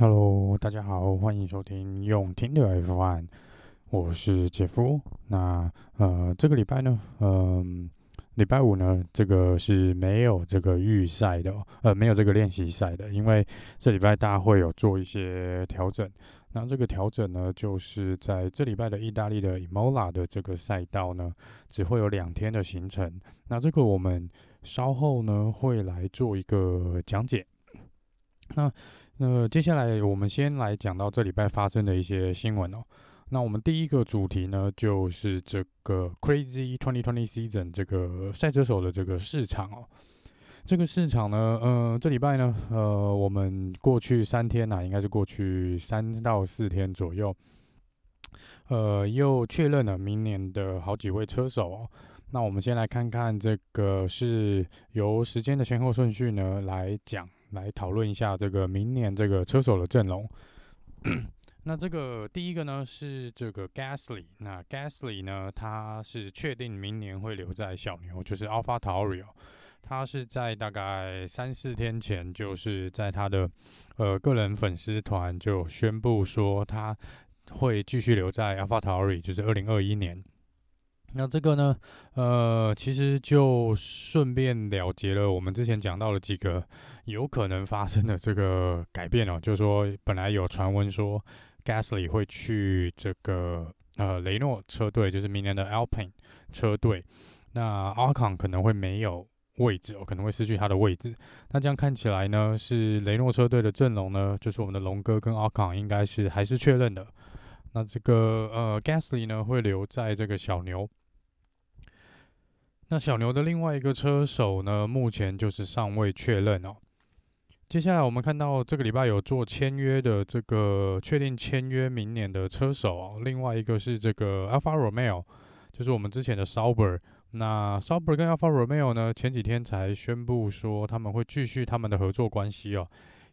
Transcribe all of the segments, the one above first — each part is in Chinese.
Hello，大家好，欢迎收听用听的 F One，我是杰夫。那呃，这个礼拜呢，嗯、礼拜五呢，这个是没有这个预赛的，呃，没有这个练习赛的，因为这礼拜大家会有做一些调整。那这个调整呢，就是在这礼拜的意大利的 Imola 的这个赛道呢，只会有两天的行程。那这个我们稍后呢会来做一个讲解。那那接下来我们先来讲到这礼拜发生的一些新闻哦。那我们第一个主题呢，就是这个 Crazy Twenty Twenty Season 这个赛车手的这个市场哦。这个市场呢，呃，这礼拜呢，呃，我们过去三天呐、啊，应该是过去三到四天左右，呃，又确认了明年的好几位车手哦。那我们先来看看这个是由时间的先后顺序呢来讲。来讨论一下这个明年这个车手的阵容。那这个第一个呢是这个 Gasly，那 Gasly 呢，他是确定明年会留在小牛，就是 AlphaTauri。他是在大概三四天前，就是在他的呃个人粉丝团就宣布说他会继续留在 AlphaTauri，就是二零二一年。那这个呢，呃，其实就顺便了结了我们之前讲到的几个有可能发生的这个改变哦，就是说本来有传闻说 Gasly 会去这个呃雷诺车队，就是明年的 Alpine 车队，那 Ocon 可能会没有位置哦，可能会失去他的位置。那这样看起来呢，是雷诺车队的阵容呢，就是我们的龙哥跟 Ocon 应该是还是确认的。那这个呃 Gasly 呢会留在这个小牛。那小牛的另外一个车手呢，目前就是尚未确认哦。接下来我们看到这个礼拜有做签约的这个确定签约明年的车手。另外一个是这个 Alfa Romeo，就是我们之前的 Sauber。那 Sauber 跟 Alfa Romeo 呢，前几天才宣布说他们会继续他们的合作关系哦，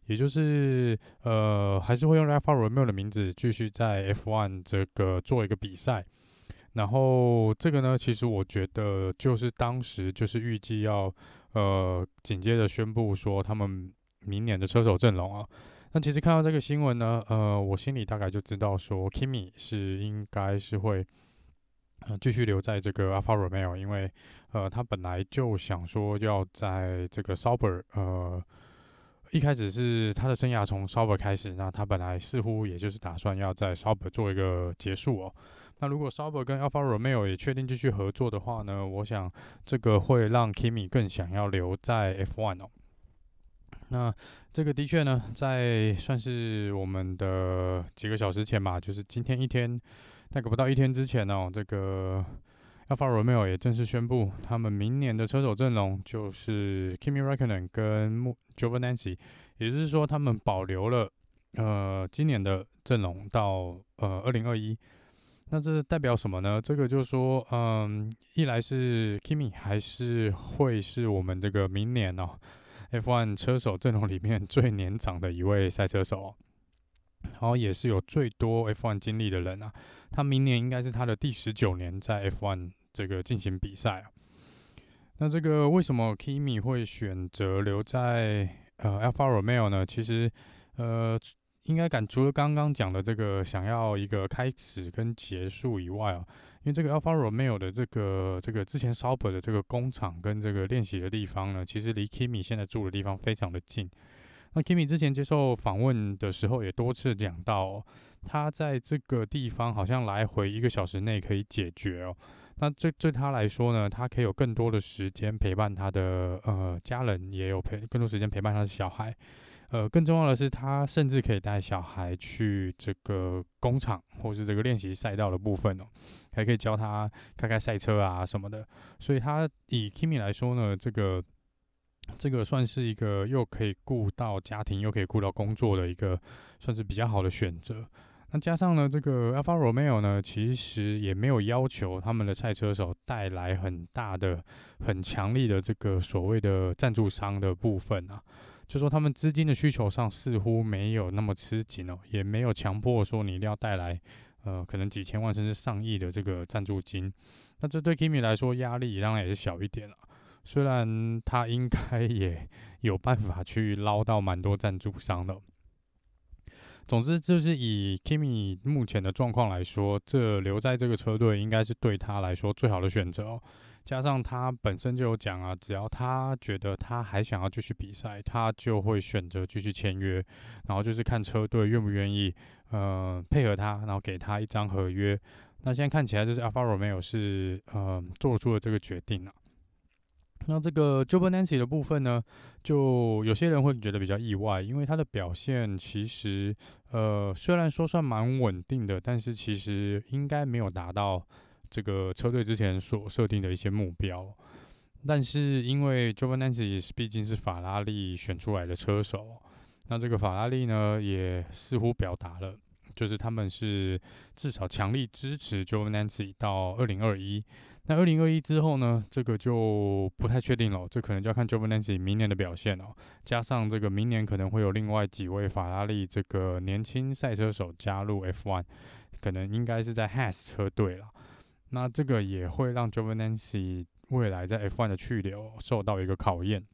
也就是呃还是会用 Alfa Romeo 的名字继续在 F1 这个做一个比赛。然后这个呢，其实我觉得就是当时就是预计要，呃，紧接着宣布说他们明年的车手阵容啊。那其实看到这个新闻呢，呃，我心里大概就知道说，Kimi 是应该是会，呃，继续留在这个 Alfa Romeo，因为呃，他本来就想说要在这个 Sauber，呃，一开始是他的生涯从 Sauber 开始，那他本来似乎也就是打算要在 Sauber 做一个结束哦。那如果 Sauber 跟 Alfa Romeo 也确定继续合作的话呢，我想这个会让 Kimi 更想要留在 F1 哦。那这个的确呢，在算是我们的几个小时前吧，就是今天一天，大概不到一天之前哦，这个 Alfa Romeo 也正式宣布，他们明年的车手阵容就是 Kimi Raikkonen 跟 j o v a n a n c i 也就是说他们保留了呃今年的阵容到呃二零二一。那这代表什么呢？这个就是说，嗯，一来是 Kimi 还是会是我们这个明年哦，F1 车手阵容里面最年长的一位赛车手，然后也是有最多 F1 经历的人啊。他明年应该是他的第十九年在 F1 这个进行比赛啊。那这个为什么 Kimi 会选择留在呃 Alfa Romeo 呢？其实，呃。应该感除了刚刚讲的这个想要一个开始跟结束以外啊，因为这个 Alfa Romeo 的这个这个之前 Sauber 的这个工厂跟这个练习的地方呢，其实离 Kimi 现在住的地方非常的近。那 Kimi 之前接受访问的时候也多次讲到哦，他在这个地方好像来回一个小时内可以解决哦。那这对他来说呢，他可以有更多的时间陪伴他的呃家人，也有陪更多时间陪伴他的小孩。呃，更重要的是，他甚至可以带小孩去这个工厂，或是这个练习赛道的部分哦，还可以教他开开赛车啊什么的。所以，他以 Kimi 来说呢，这个这个算是一个又可以顾到家庭，又可以顾到工作的一个，算是比较好的选择。那加上呢，这个 Alfa Romeo 呢，其实也没有要求他们的赛车手带来很大的、很强力的这个所谓的赞助商的部分啊。就说他们资金的需求上似乎没有那么吃紧哦，也没有强迫说你一定要带来，呃，可能几千万甚至上亿的这个赞助金。那这对 Kimi 来说压力当然也是小一点了。虽然他应该也有办法去捞到蛮多赞助商的。总之，就是以 Kimi 目前的状况来说，这留在这个车队应该是对他来说最好的选择哦。加上他本身就有讲啊，只要他觉得他还想要继续比赛，他就会选择继续签约。然后就是看车队愿不愿意，呃，配合他，然后给他一张合约。那现在看起来，就是 Alfa Romeo 是呃做出了这个决定了。那这个 jubilancy 的部分呢，就有些人会觉得比较意外，因为他的表现其实呃虽然说算蛮稳定的，但是其实应该没有达到这个车队之前所设定的一些目标。但是因为 Giovinazzi 毕竟是法拉利选出来的车手，那这个法拉利呢也似乎表达了，就是他们是至少强力支持 Giovinazzi 到二零二一。那二零二一之后呢，这个就不太确定了，这可能就要看 Giovinazzi 明年的表现了。加上这个明年可能会有另外几位法拉利这个年轻赛车手加入 F1，可能应该是在 Has 车队了。那这个也会让 Giovinazzi 未来在 F1 的去留受到一个考验。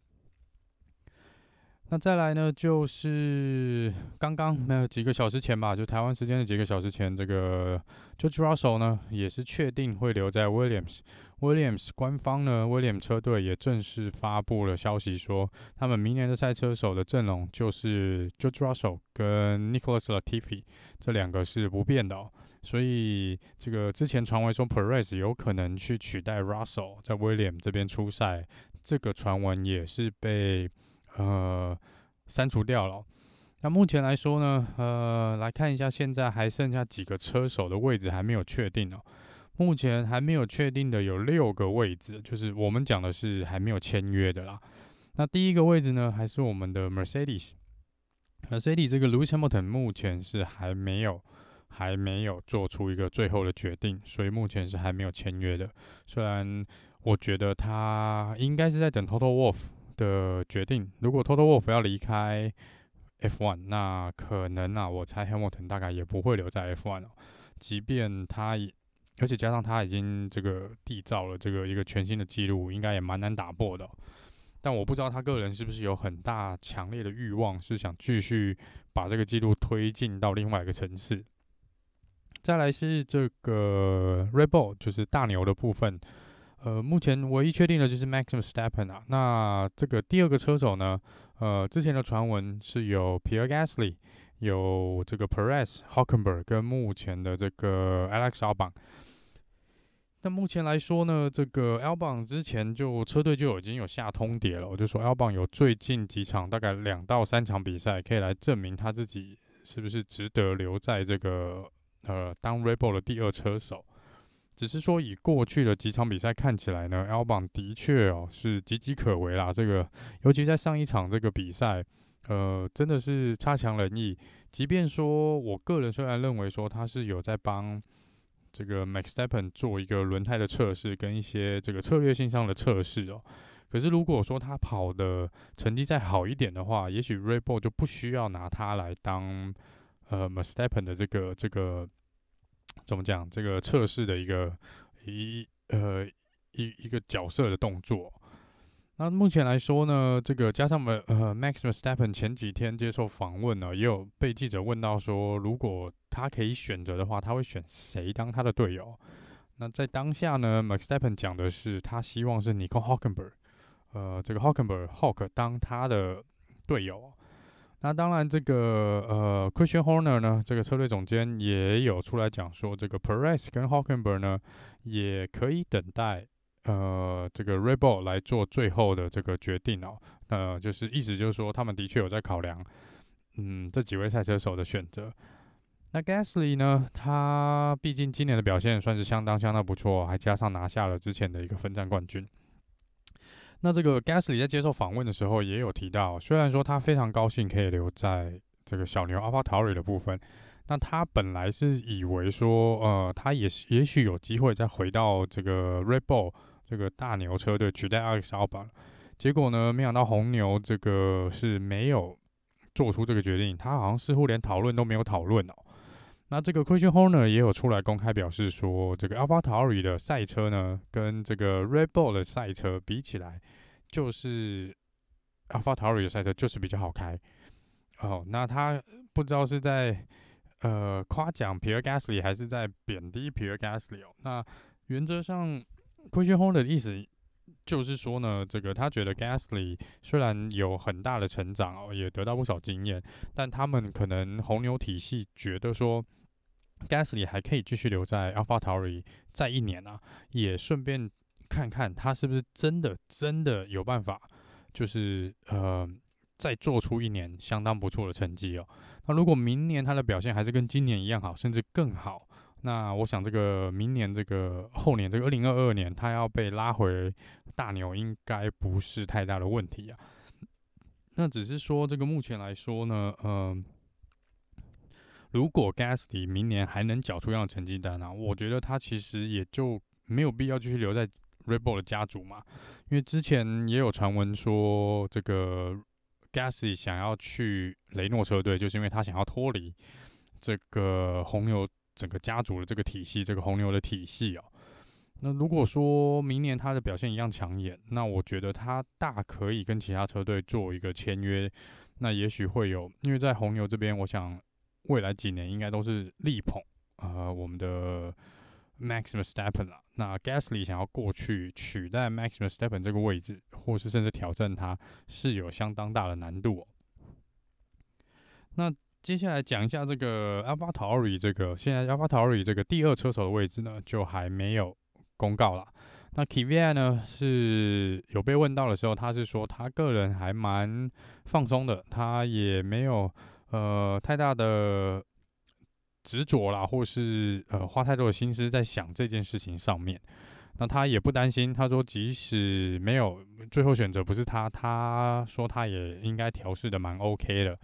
那再来呢，就是刚刚那几个小时前吧，就台湾时间的几个小时前，这个 George Russell 呢也是确定会留在 Williams。Williams 官方呢，Williams 车队也正式发布了消息，说他们明年的赛车手的阵容就是 George Russell 跟 Nicholas Latifi 这两个是不变的哦。所以这个之前传闻说 Perez 有可能去取代 Russell 在 William 这边出赛，这个传闻也是被。呃，删除掉了。那目前来说呢，呃，来看一下，现在还剩下几个车手的位置还没有确定哦。目前还没有确定的有六个位置，就是我们讲的是还没有签约的啦。那第一个位置呢，还是我们的 Mercedes。Mercedes 这个 Lewis Hamilton 目前是还没有还没有做出一个最后的决定，所以目前是还没有签约的。虽然我觉得他应该是在等 Total Wolf 的决定，如果 Total Wolf 要离开 F1，那可能啊，我猜 Hamilton 大概也不会留在 F1 哦。即便他，而且加上他已经这个缔造了这个一个全新的记录，应该也蛮难打破的。但我不知道他个人是不是有很大强烈的欲望，是想继续把这个记录推进到另外一个层次。再来是这个 Rebel，就是大牛的部分。呃，目前唯一确定的就是 Max Verstappen 啊。那这个第二个车手呢？呃，之前的传闻是有 Pierre Gasly，有这个 Perez、Hockenberg 跟目前的这个 Alex Albon。但目前来说呢，这个 Albon 之前就车队就已经有下通牒了，我就说 Albon 有最近几场大概两到三场比赛可以来证明他自己是不是值得留在这个呃当 Red Bull 的第二车手。只是说，以过去的几场比赛看起来呢，Albon 的确哦是岌岌可危啦。这个，尤其在上一场这个比赛，呃，真的是差强人意。即便说我个人虽然认为说他是有在帮这个 Max s t e p p e n 做一个轮胎的测试跟一些这个策略性上的测试哦，可是如果说他跑的成绩再好一点的话，也许 Red Bull 就不需要拿他来当呃 Max s t e p p e n 的这个这个。怎么讲？这个测试的一个一呃一一个角色的动作。那目前来说呢，这个加上我们呃 Max Verstappen 前几天接受访问呢，也有被记者问到说，如果他可以选择的话，他会选谁当他的队友？那在当下呢，Max Verstappen 讲的是他希望是 Nico Hulkenberg，呃，这个 Hulkenberg Hock 当他的队友。那当然，这个呃，Christian Horner 呢，这个车队总监也有出来讲说，这个 Perez 跟 Hulkenberg 呢，也可以等待呃这个 Rebel 来做最后的这个决定哦。呃，就是意思就是说，他们的确有在考量，嗯，这几位赛车手的选择。那 Gasly 呢，他毕竟今年的表现算是相当相当不错，还加上拿下了之前的一个分站冠军。那这个 Gasly 在接受访问的时候也有提到，虽然说他非常高兴可以留在这个小牛 AlphaTauri 的部分，那他本来是以为说，呃，他也也许有机会再回到这个 Red Bull 这个大牛车队取代 Alex Albon，结果呢，没想到红牛这个是没有做出这个决定，他好像似乎连讨论都没有讨论哦。那这个 Christian Horner 也有出来公开表示说，这个 AlphaTauri 的赛车呢，跟这个 Red Bull 的赛车比起来，就是 AlphaTauri 的赛车就是比较好开。哦，那他不知道是在呃夸奖 Pierre Gasly 还是在贬低 Pierre Gasly 哦。那原则上，Christian Horner 的意思就是说呢，这个他觉得 Gasly 虽然有很大的成长哦，也得到不少经验，但他们可能红牛体系觉得说 Gasly 还可以继续留在 AlphaTauri 再一年啊，也顺便看看他是不是真的真的有办法，就是呃。再做出一年相当不错的成绩哦。那如果明年他的表现还是跟今年一样好，甚至更好，那我想这个明年这个后年这个二零二二年，他要被拉回大牛应该不是太大的问题啊。那只是说这个目前来说呢，嗯、呃，如果 Gasly 明年还能缴出一样的成绩单啊，我觉得他其实也就没有必要继续留在 Red Bull 的家族嘛，因为之前也有传闻说这个。Gasly 想要去雷诺车队，就是因为他想要脱离这个红牛整个家族的这个体系，这个红牛的体系哦。那如果说明年他的表现一样抢眼，那我觉得他大可以跟其他车队做一个签约。那也许会有，因为在红牛这边，我想未来几年应该都是力捧呃我们的。Max Verstappen 啦，那 Gasly 想要过去取代 Max Verstappen 这个位置，或是甚至挑战他，是有相当大的难度。那接下来讲一下这个 AlphaTauri 这个，现在 AlphaTauri 这个第二车手的位置呢，就还没有公告了。那 Kvyat 呢是有被问到的时候，他是说他个人还蛮放松的，他也没有呃太大的。执着啦，或是呃花太多的心思在想这件事情上面，那他也不担心。他说，即使没有最后选择不是他，他说他也应该调试的蛮 OK 的。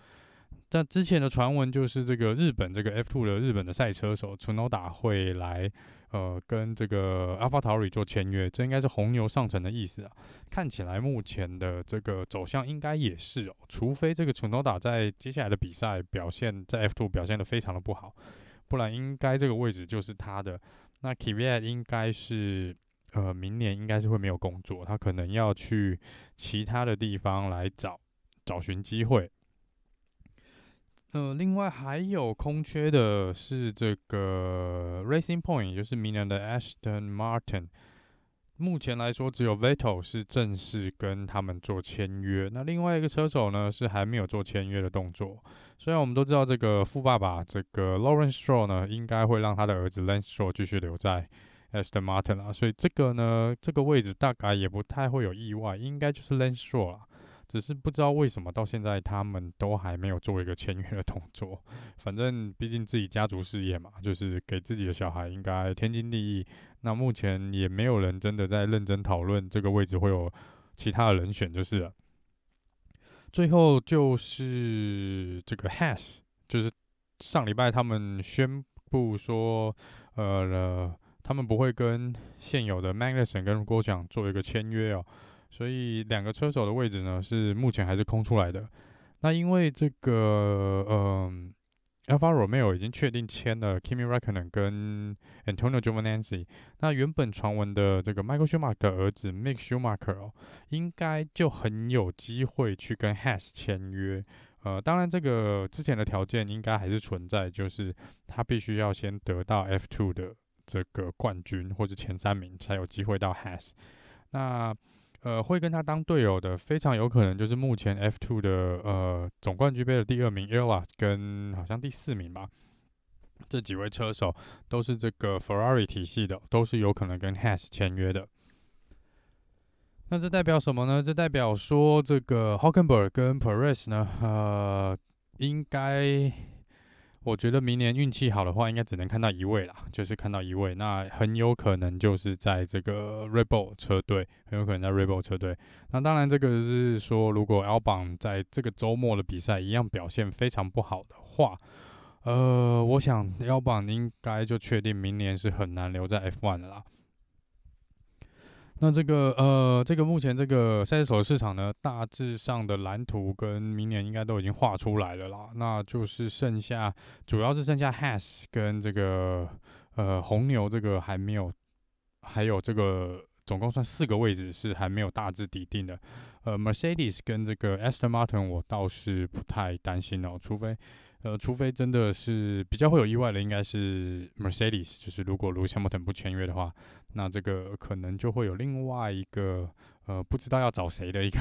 但之前的传闻就是这个日本这个 F2 的日本的赛车手 Tsunoda 会来呃跟这个 AlphaTauri 做签约，这应该是红牛上层的意思啊。看起来目前的这个走向应该也是哦，除非这个 Tsunoda 在接下来的比赛表现在 F2 表现的非常的不好，不然应该这个位置就是他的。那 Kvyat 应该是呃明年应该是会没有工作，他可能要去其他的地方来找找寻机会。呃，另外还有空缺的是这个 Racing Point，也就是明年的 Aston Martin。目前来说，只有 Vettel 是正式跟他们做签约。那另外一个车手呢，是还没有做签约的动作。虽然我们都知道这个富爸爸这个 Lawrence Stroll 呢，应该会让他的儿子 Lance Stroll 继续留在 Aston Martin 啊，所以这个呢，这个位置大概也不太会有意外，应该就是 Lance Stroll 啊。只是不知道为什么到现在他们都还没有做一个签约的动作。反正毕竟自己家族事业嘛，就是给自己的小孩应该天经地义。那目前也没有人真的在认真讨论这个位置会有其他的人选，就是了。最后就是这个 Has，就是上礼拜他们宣布说，呃，他们不会跟现有的 Magnuson 跟郭翔做一个签约哦。所以两个车手的位置呢，是目前还是空出来的。那因为这个，嗯，Alfa Romeo 已经确定签了 Kimi Räikkönen 跟 Antonio Giovinazzi。那原本传闻的这个 Michael Schumacher 的儿子 Mick Schumacher，应该就很有机会去跟 Has 签约。呃，当然这个之前的条件应该还是存在，就是他必须要先得到 F2 的这个冠军或者前三名，才有机会到 Has。那呃，会跟他当队友的，非常有可能就是目前 F2 的呃总冠军杯的第二名 Irla 跟好像第四名吧，这几位车手都是这个 Ferrari 体系的，都是有可能跟 Haas 签约的。那这代表什么呢？这代表说这个 Hulkenberg 跟 Perez 呢，呃，应该。我觉得明年运气好的话，应该只能看到一位啦，就是看到一位，那很有可能就是在这个 r e b o l 车队，很有可能在 r e b o l 车队。那当然，这个是说，如果 Alban 在这个周末的比赛一样表现非常不好的话，呃，我想 Alban 应该就确定明年是很难留在 F1 的啦。那这个呃，这个目前这个赛车手市场呢，大致上的蓝图跟明年应该都已经画出来了啦。那就是剩下，主要是剩下 Haas 跟这个呃红牛这个还没有，还有这个总共算四个位置是还没有大致底定的。呃，Mercedes 跟这个 Aston Martin 我倒是不太担心哦，除非呃，除非真的是比较会有意外的，应该是 Mercedes，就是如果 Lewis Hamilton 不签约的话，那这个可能就会有另外一个呃不知道要找谁的一个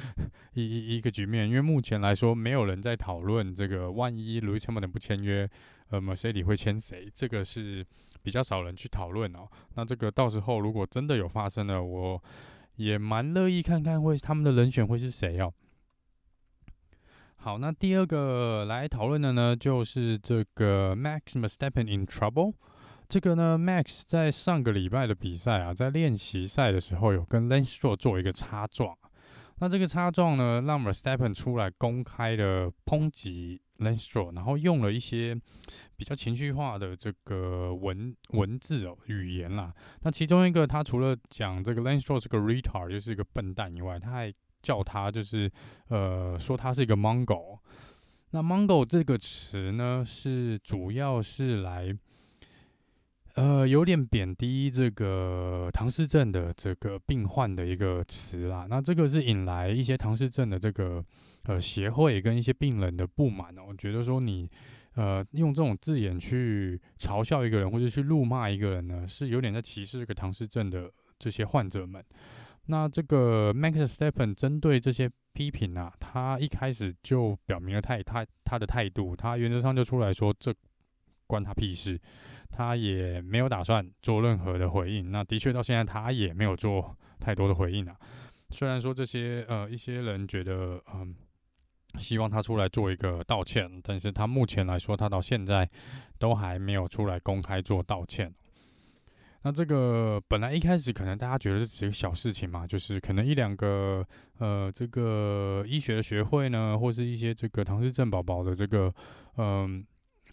一一一个局面，因为目前来说没有人在讨论这个万一 Lewis Hamilton 不签约，呃，Mercedes 会签谁？这个是比较少人去讨论哦。那这个到时候如果真的有发生了，我也蛮乐意看看会他们的人选会是谁哦。好，那第二个来讨论的呢，就是这个 Max Verstappen in trouble。这个呢，Max 在上个礼拜的比赛啊，在练习赛的时候有跟 Lance s t r o 做一个擦撞。那这个擦撞呢，让 Verstappen 出来公开的抨击 Lance s t r o 然后用了一些比较情绪化的这个文文字哦，语言啦。那其中一个，他除了讲这个 Lance s t r o 是个 retard，就是一个笨蛋以外，他还叫他就是，呃，说他是一个 Mongo。那 Mongo 这个词呢，是主要是来，呃，有点贬低这个唐氏症的这个病患的一个词啦。那这个是引来一些唐氏症的这个呃协会跟一些病人的不满哦，觉得说你呃用这种字眼去嘲笑一个人或者去辱骂一个人呢，是有点在歧视这个唐氏症的这些患者们。那这个 Max s t e p e n 针对这些批评啊，他一开始就表明了态他他的态度，他原则上就出来说，这关他屁事，他也没有打算做任何的回应。那的确到现在他也没有做太多的回应啊。虽然说这些呃一些人觉得嗯、希望他出来做一个道歉，但是他目前来说，他到现在都还没有出来公开做道歉。那这个本来一开始可能大家觉得只是个小事情嘛，就是可能一两个呃这个医学的学会呢，或是一些这个唐氏症宝宝的这个嗯。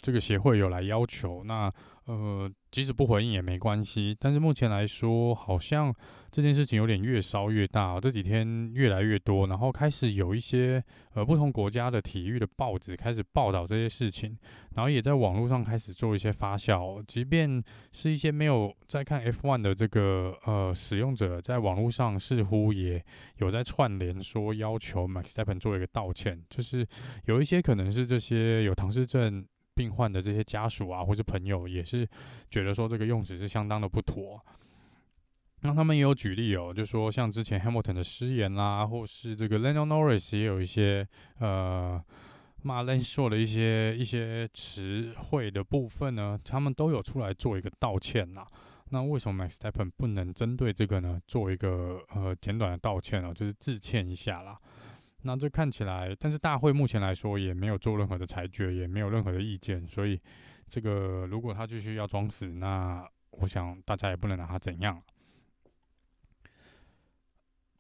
这个协会有来要求，那呃，即使不回应也没关系。但是目前来说，好像这件事情有点越烧越大，这几天越来越多，然后开始有一些呃不同国家的体育的报纸开始报道这些事情，然后也在网络上开始做一些发酵。即便是一些没有在看 F1 的这个呃使用者，在网络上似乎也有在串联说要求 Max s t e p p e n 做一个道歉，就是有一些可能是这些有唐氏症。病患的这些家属啊，或是朋友，也是觉得说这个用词是相当的不妥。那他们也有举例哦，就说像之前 Hamilton 的失言啦，或是这个 Lando Norris 也有一些呃骂 l a n s h o 的一些一些词汇的部分呢，他们都有出来做一个道歉呐。那为什么 Max s t e p p e n 不能针对这个呢，做一个呃简短的道歉呢？就是致歉一下啦。那这看起来，但是大会目前来说也没有做任何的裁决，也没有任何的意见，所以这个如果他继续要装死，那我想大家也不能拿他怎样。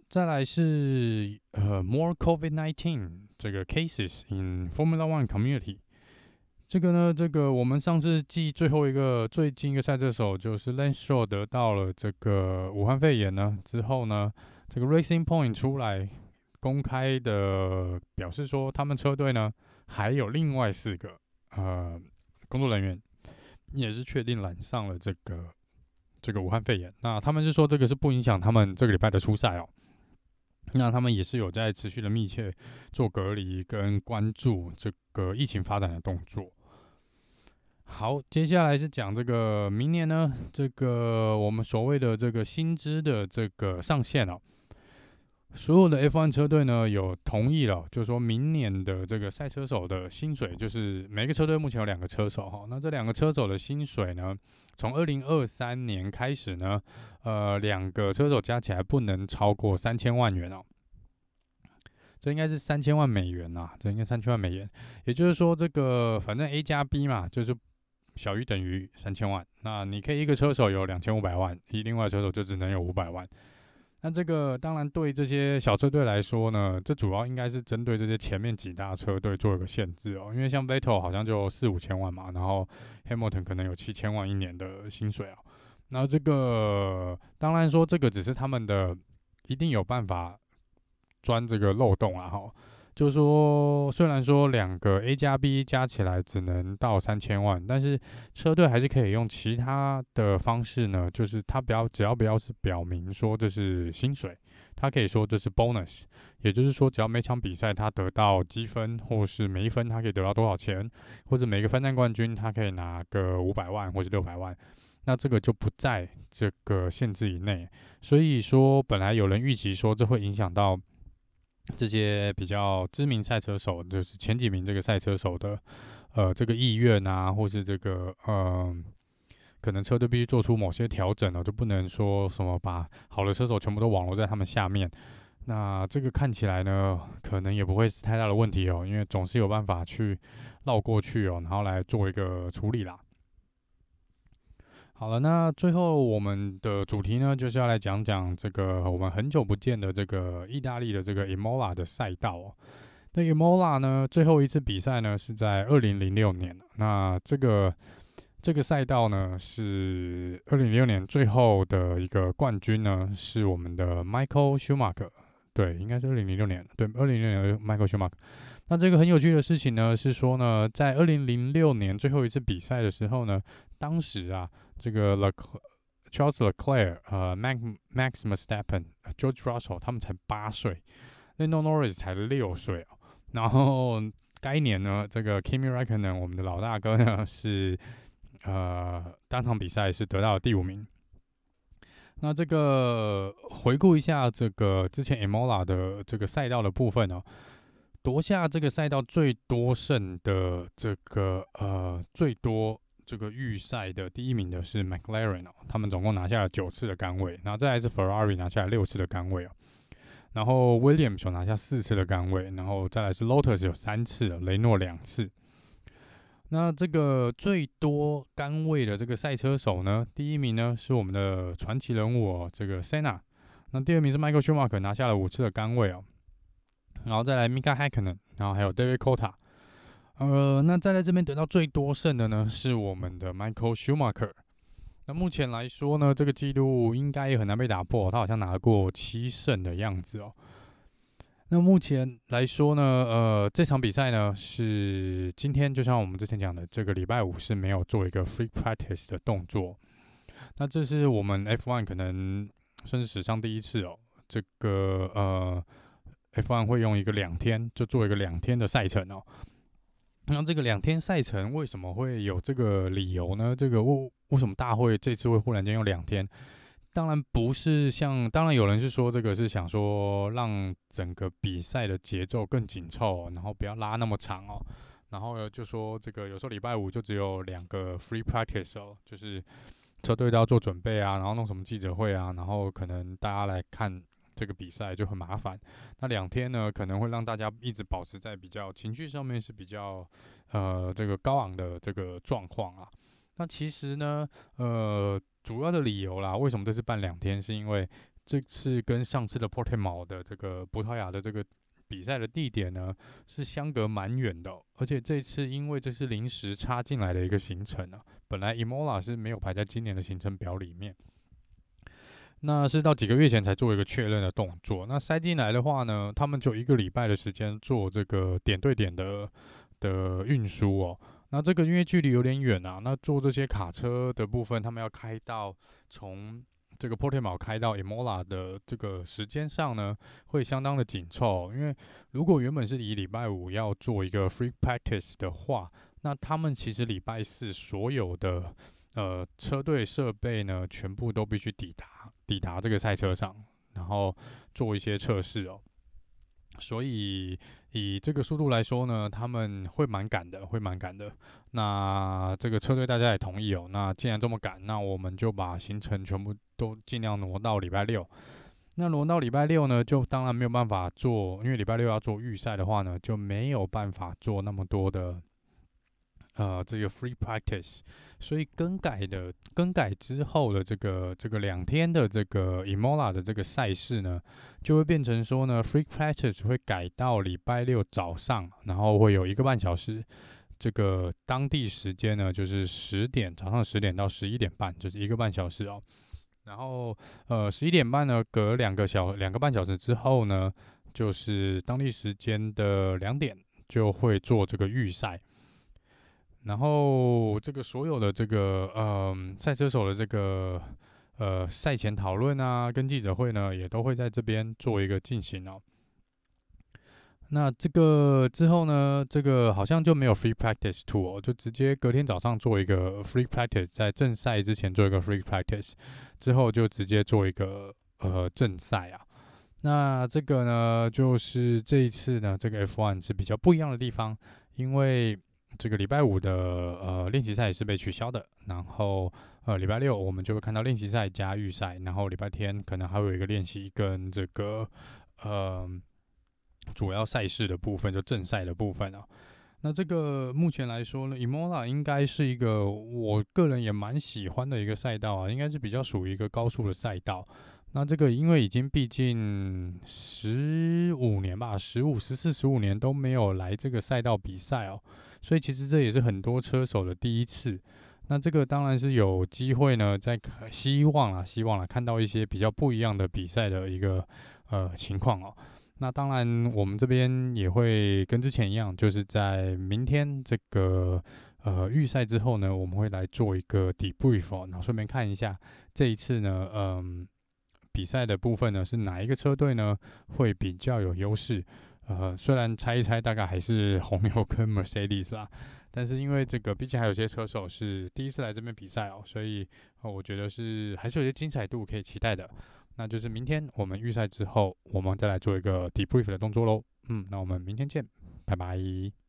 再来是呃，more COVID-19 这个 cases in Formula One community，这个呢，这个我们上次记最后一个最近一个赛车手就是 Lance Stroll 得到了这个武汉肺炎呢之后呢，这个 Racing Point 出来。公开的表示说，他们车队呢还有另外四个呃工作人员也是确定染上了这个这个武汉肺炎。那他们是说这个是不影响他们这个礼拜的出赛哦。那他们也是有在持续的密切做隔离跟关注这个疫情发展的动作。好，接下来是讲这个明年呢，这个我们所谓的这个薪资的这个上限哦。所有的 F1 车队呢有同意了，就是说明年的这个赛车手的薪水，就是每个车队目前有两个车手哈，那这两个车手的薪水呢，从二零二三年开始呢，呃，两个车手加起来不能超过三千万元哦，这应该是三千万美元呐，这应该三千万美元，也就是说这个反正 A 加 B 嘛，就是小于等于三千万，那你可以一个车手有两千五百万，一另外车手就只能有五百万。那这个当然对这些小车队来说呢，这主要应该是针对这些前面几大车队做一个限制哦，因为像 Vettel 好像就四五千万嘛，然后 Hamilton 可能有七千万一年的薪水哦。那这个当然说这个只是他们的一定有办法钻这个漏洞啊哈。就是说，虽然说两个 A 加 B 加起来只能到三千万，但是车队还是可以用其他的方式呢。就是他不要，只要不要是表明说这是薪水，他可以说这是 bonus，也就是说，只要每场比赛他得到积分，或是每一分他可以得到多少钱，或者每个分站冠军他可以拿个五百万或是六百万，那这个就不在这个限制以内。所以说，本来有人预期说这会影响到这些比较知名赛车手，就是前几名这个赛车手的呃这个意愿啊，或是这个嗯。可能车队必须做出某些调整了，就不能说什么把好的车手全部都网罗在他们下面。那这个看起来呢，可能也不会是太大的问题哦，因为总是有办法去绕过去哦，然后来做一个处理啦。好了，那最后我们的主题呢，就是要来讲讲这个我们很久不见的这个意大利的这个 Imola 的赛道哦。那 Imola 呢，最后一次比赛呢是在二零零六年，那这个。这个赛道呢，是二零零六年最后的一个冠军呢，是我们的 Michael Schumacher。对，应该是二零零六年。对，二零零六年 Michael Schumacher。那这个很有趣的事情呢，是说呢，在二零零六年最后一次比赛的时候呢，当时啊，这个 Le Charles Leclerc、呃 Max Max Verstappen、George Russell 他们才八岁，Lando Norris 才六岁哦。然后该年呢，这个 Kimi Raikkonen 我们的老大哥呢 是。呃，单场比赛是得到了第五名。那这个回顾一下这个之前 Imola 的这个赛道的部分哦，夺下这个赛道最多胜的这个呃最多这个预赛的第一名的是 McLaren 哦，他们总共拿下了九次的杆位，然后再来是 Ferrari 拿下了六次的杆位哦，然后 Williams 有拿下四次的杆位，然后再来是 Lotus 有三次，雷诺两次。那这个最多杆位的这个赛车手呢，第一名呢是我们的传奇人物哦，这个 Senna。那第二名是 Michael Schumacher，拿下了五次的杆位哦。然后再来 Mika Hakonen，然后还有 David Cota。呃，那再在这边得到最多胜的呢是我们的 Michael Schumacher。那目前来说呢，这个记录应该也很难被打破，他好像拿过七胜的样子哦。那目前来说呢，呃，这场比赛呢是今天，就像我们之前讲的，这个礼拜五是没有做一个 free practice 的动作。那这是我们 F1 可能算是史上第一次哦，这个呃 F1 会用一个两天就做一个两天的赛程哦。那这个两天赛程为什么会有这个理由呢？这个为为什么大会这次会忽然间用两天？当然不是像，当然有人是说这个是想说让整个比赛的节奏更紧凑，然后不要拉那么长哦。然后就说这个有时候礼拜五就只有两个 free practice 哦，就是车队都要做准备啊，然后弄什么记者会啊，然后可能大家来看这个比赛就很麻烦。那两天呢，可能会让大家一直保持在比较情绪上面是比较呃这个高昂的这个状况啊。那其实呢，呃。主要的理由啦，为什么这次办两天？是因为这次跟上次的 Portimao 的这个葡萄牙的这个比赛的地点呢，是相隔蛮远的，而且这次因为这是临时插进来的一个行程啊，本来 Imola 是没有排在今年的行程表里面，那是到几个月前才做一个确认的动作。那塞进来的话呢，他们就一个礼拜的时间做这个点对点的的运输哦。那这个因为距离有点远啊，那坐这些卡车的部分，他们要开到从这个 Portimao 开到 Imola 的这个时间上呢，会相当的紧凑。因为如果原本是以礼拜五要做一个 free practice 的话，那他们其实礼拜四所有的呃车队设备呢，全部都必须抵达抵达这个赛车场，然后做一些测试哦。所以以这个速度来说呢，他们会蛮赶的，会蛮赶的。那这个车队大家也同意哦。那既然这么赶，那我们就把行程全部都尽量挪到礼拜六。那挪到礼拜六呢，就当然没有办法做，因为礼拜六要做预赛的话呢，就没有办法做那么多的。呃，这个 free practice，所以更改的更改之后的这个这个两天的这个 Imola 的这个赛事呢，就会变成说呢，free practice 会改到礼拜六早上，然后会有一个半小时，这个当地时间呢就是十点，早上十点到十一点半，就是一个半小时哦。然后呃十一点半呢，隔两个小两个半小时之后呢，就是当地时间的两点就会做这个预赛。然后这个所有的这个嗯赛车手的这个呃赛前讨论啊，跟记者会呢，也都会在这边做一个进行哦。那这个之后呢，这个好像就没有 free practice tool，就直接隔天早上做一个 free practice，在正赛之前做一个 free practice，之后就直接做一个呃正赛啊。那这个呢，就是这一次呢，这个 F1 是比较不一样的地方，因为这个礼拜五的呃练习赛是被取消的，然后呃礼拜六我们就会看到练习赛加预赛，然后礼拜天可能还有一个练习跟这个呃。主要赛事的部分，就正赛的部分啊。那这个目前来说呢，Imola 应该是一个我个人也蛮喜欢的一个赛道啊，应该是比较属于一个高速的赛道。那这个因为已经毕竟十五年吧，十五、十四、十五年都没有来这个赛道比赛哦，所以其实这也是很多车手的第一次。那这个当然是有机会呢，在希望啊，希望啊，看到一些比较不一样的比赛的一个呃情况哦。那当然，我们这边也会跟之前一样，就是在明天这个呃预赛之后呢，我们会来做一个 debrief，然后顺便看一下这一次呢，嗯，比赛的部分呢是哪一个车队呢会比较有优势？呃，虽然猜一猜，大概还是红牛跟 Mercedes 啦，但是因为这个毕竟还有些车手是第一次来这边比赛哦，所以呃我觉得是还是有些精彩度可以期待的。那就是明天我们预赛之后，我们再来做一个 debrief 的动作喽。嗯，那我们明天见，拜拜。